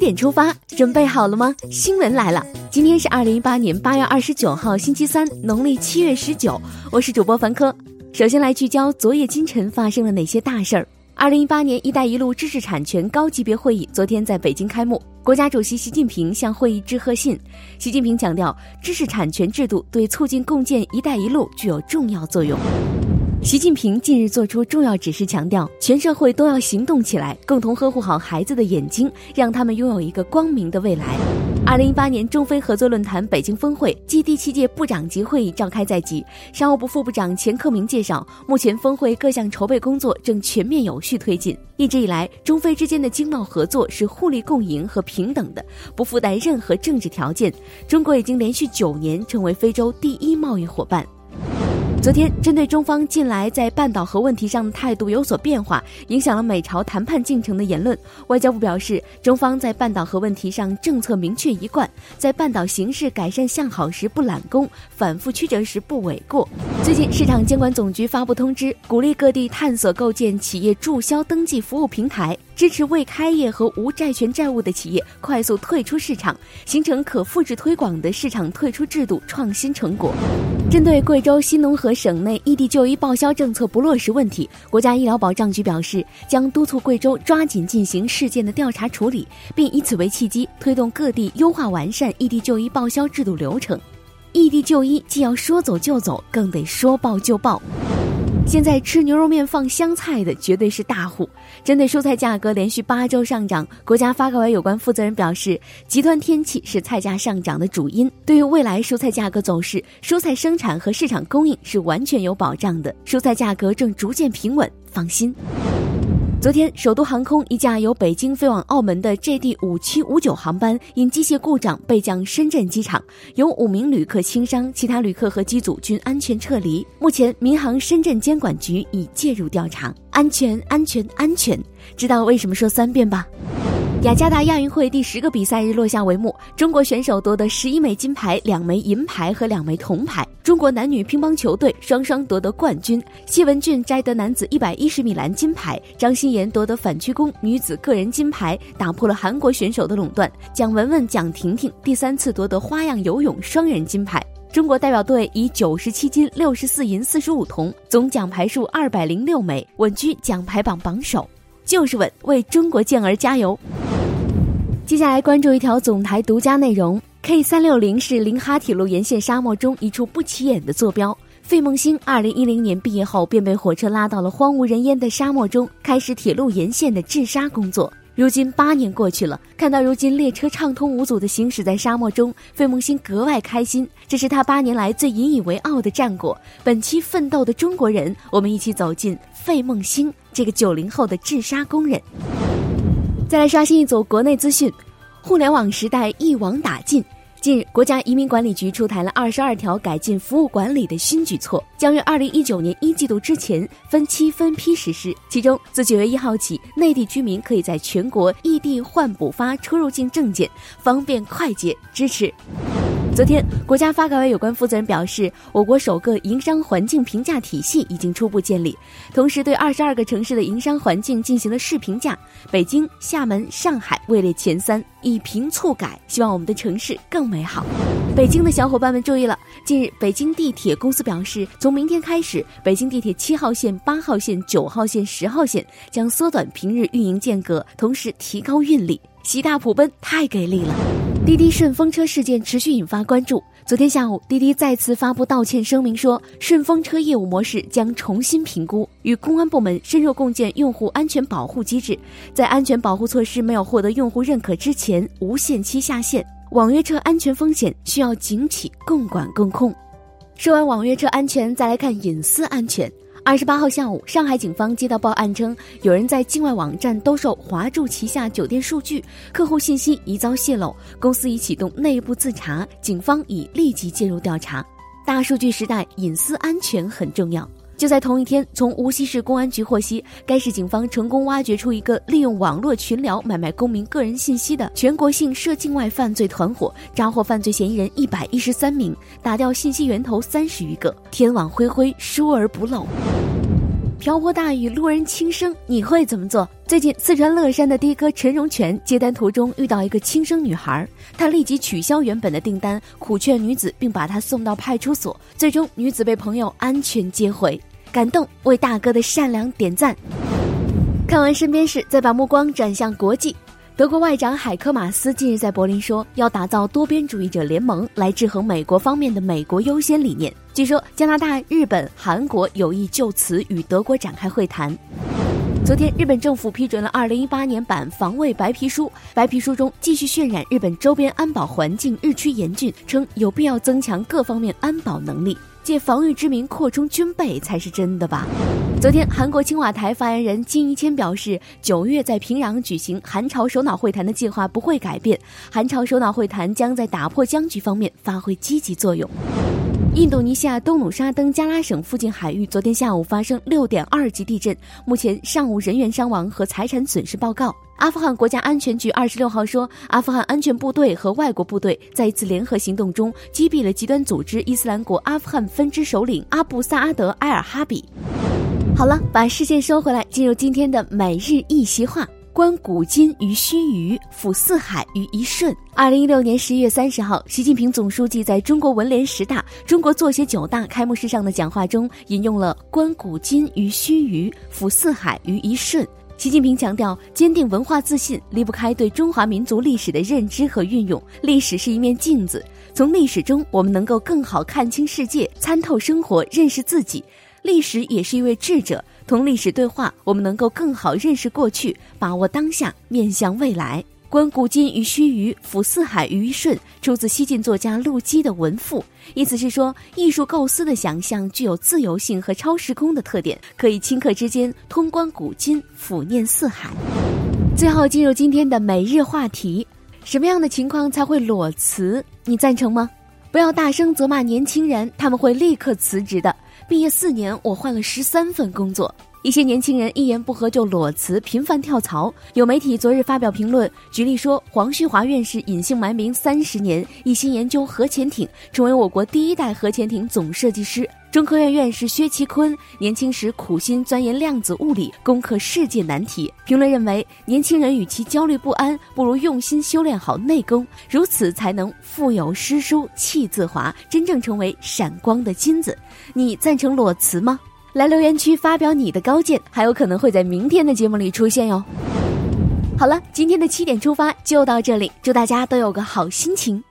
点出发，准备好了吗？新闻来了，今天是二零一八年八月二十九号，星期三，农历七月十九。我是主播凡科，首先来聚焦昨夜今晨发生了哪些大事儿。二零一八年“一带一路”知识产权高级别会议昨天在北京开幕，国家主席习近平向会议致贺信。习近平强调，知识产权制度对促进共建“一带一路”具有重要作用。习近平近日作出重要指示，强调全社会都要行动起来，共同呵护好孩子的眼睛，让他们拥有一个光明的未来。二零一八年中非合作论坛北京峰会暨第七届部长级会议召开在即，商务部副部长钱克明介绍，目前峰会各项筹备工作正全面有序推进。一直以来，中非之间的经贸合作是互利共赢和平等的，不附带任何政治条件。中国已经连续九年成为非洲第一贸易伙伴。昨天，针对中方近来在半岛核问题上态度有所变化，影响了美朝谈判进程的言论，外交部表示，中方在半岛核问题上政策明确一贯，在半岛形势改善向好时不揽功，反复曲折时不诿过。最近，市场监管总局发布通知，鼓励各地探索构建企业注销登记服务平台。支持未开业和无债权债务的企业快速退出市场，形成可复制推广的市场退出制度创新成果。针对贵州新农合省内异地就医报销政策不落实问题，国家医疗保障局表示，将督促贵州抓紧进行事件的调查处理，并以此为契机，推动各地优化完善异地就医报销制度流程。异地就医既要说走就走，更得说报就报。现在吃牛肉面放香菜的绝对是大户。针对蔬菜价格连续八周上涨，国家发改委有关负责人表示，极端天气是菜价上涨的主因。对于未来蔬菜价格走势，蔬菜生产和市场供应是完全有保障的，蔬菜价格正逐渐平稳，放心。昨天，首都航空一架由北京飞往澳门的 JD 五七五九航班因机械故障备降深圳机场，有五名旅客轻伤，其他旅客和机组均安全撤离。目前，民航深圳监管局已介入调查。安全，安全，安全！知道为什么说三遍吧？雅加达亚运会第十个比赛日落下帷幕，中国选手夺得十一枚金牌、两枚银牌和两枚铜牌。中国男女乒乓球队双双夺得冠军，谢文俊摘得男子一百一十米栏金牌，张欣妍夺得反曲弓女子个人金牌，打破了韩国选手的垄断。蒋雯雯、蒋婷婷第三次夺得花样游泳双人金牌。中国代表队以九十七金、六十四银、四十五铜，总奖牌数二百零六枚，稳居奖牌榜榜首。就是稳，为中国健儿加油！接下来关注一条总台独家内容：K 三六零是临哈铁路沿线沙漠中一处不起眼的坐标。费梦星二零一零年毕业后便被火车拉到了荒无人烟的沙漠中，开始铁路沿线的治沙工作。如今八年过去了，看到如今列车畅通无阻地行驶在沙漠中，费梦星格外开心。这是他八年来最引以为傲的战果。本期奋斗的中国人，我们一起走进费梦星这个九零后的治沙工人。再来刷新一组国内资讯，互联网时代一网打尽。近日，国家移民管理局出台了二十二条改进服务管理的新举措，将于二零一九年一季度之前分期分批实施。其中，自九月一号起，内地居民可以在全国异地换补发出入境证件，方便快捷，支持。昨天，国家发改委有关负责人表示，我国首个营商环境评价体系已经初步建立，同时对二十二个城市的营商环境进行了试评价，北京、厦门、上海位列前三，以评促改，希望我们的城市更美好。北京的小伙伴们注意了，近日，北京地铁公司表示，从明天开始，北京地铁七号线、八号线、九号线、十号线将缩短平日运营间隔，同时提高运力。喜大普奔，太给力了！滴滴顺风车事件持续引发关注。昨天下午，滴滴再次发布道歉声明，说顺风车业务模式将重新评估，与公安部门深入共建用户安全保护机制，在安全保护措施没有获得用户认可之前，无限期下线。网约车安全风险需要警企共管共控。说完网约车安全，再来看隐私安全。二十八号下午，上海警方接到报案称，有人在境外网站兜售华住旗下酒店数据，客户信息疑遭泄露，公司已启动内部自查，警方已立即介入调查。大数据时代，隐私安全很重要。就在同一天，从无锡市公安局获悉，该市警方成功挖掘出一个利用网络群聊买卖公民个人信息的全国性涉境外犯罪团伙，抓获犯罪嫌疑人一百一十三名，打掉信息源头三十余个，天网恢恢，疏而不漏。瓢泼大雨，路人轻生，你会怎么做？最近，四川乐山的的哥陈荣全接单途中遇到一个轻生女孩，他立即取消原本的订单，苦劝女子，并把她送到派出所。最终，女子被朋友安全接回，感动，为大哥的善良点赞。看完身边事，再把目光转向国际。德国外长海科马斯近日在柏林说，要打造多边主义者联盟来制衡美国方面的“美国优先”理念。据说，加拿大、日本、韩国有意就此与德国展开会谈。昨天，日本政府批准了2018年版防卫白皮书。白皮书中继续渲染日本周边安保环境日趋严峻，称有必要增强各方面安保能力，借防御之名扩充军备才是真的吧？昨天，韩国青瓦台发言人金一谦表示，九月在平壤举行韩朝首脑会谈的计划不会改变，韩朝首脑会谈将在打破僵局方面发挥积极作用。印度尼西亚东努沙登加拉省附近海域昨天下午发生六点二级地震，目前尚无人员伤亡和财产损失报告。阿富汗国家安全局二十六号说，阿富汗安全部队和外国部队在一次联合行动中击毙了极端组织伊斯兰国阿富汗分支首领阿布萨阿德埃尔哈比。好了，把视线收回来，进入今天的每日一席话。观古今于须臾，抚四海于一瞬。二零一六年十一月三十号，习近平总书记在中国文联十大、中国作协九大开幕式上的讲话中，引用了“观古今于须臾，抚四海于一瞬”。习近平强调，坚定文化自信离不开对中华民族历史的认知和运用。历史是一面镜子，从历史中我们能够更好看清世界，参透生活，认识自己。历史也是一位智者。同历史对话，我们能够更好认识过去，把握当下，面向未来。观古今于须臾，抚四海于一瞬，出自西晋作家陆机的文赋。意思是说，艺术构思的想象具有自由性和超时空的特点，可以顷刻之间通观古今，抚念四海。最后进入今天的每日话题：什么样的情况才会裸辞？你赞成吗？不要大声责骂年轻人，他们会立刻辞职的。毕业四年，我换了十三份工作。一些年轻人一言不合就裸辞，频繁跳槽。有媒体昨日发表评论，举例说，黄旭华院士隐姓埋名三十年，一心研究核潜艇，成为我国第一代核潜艇总设计师。中科院院士薛其坤年轻时苦心钻研量子物理，攻克世界难题。评论认为，年轻人与其焦虑不安，不如用心修炼好内功，如此才能腹有诗书气自华，真正成为闪光的金子。你赞成裸辞吗？来留言区发表你的高见，还有可能会在明天的节目里出现哟。好了，今天的七点出发就到这里，祝大家都有个好心情。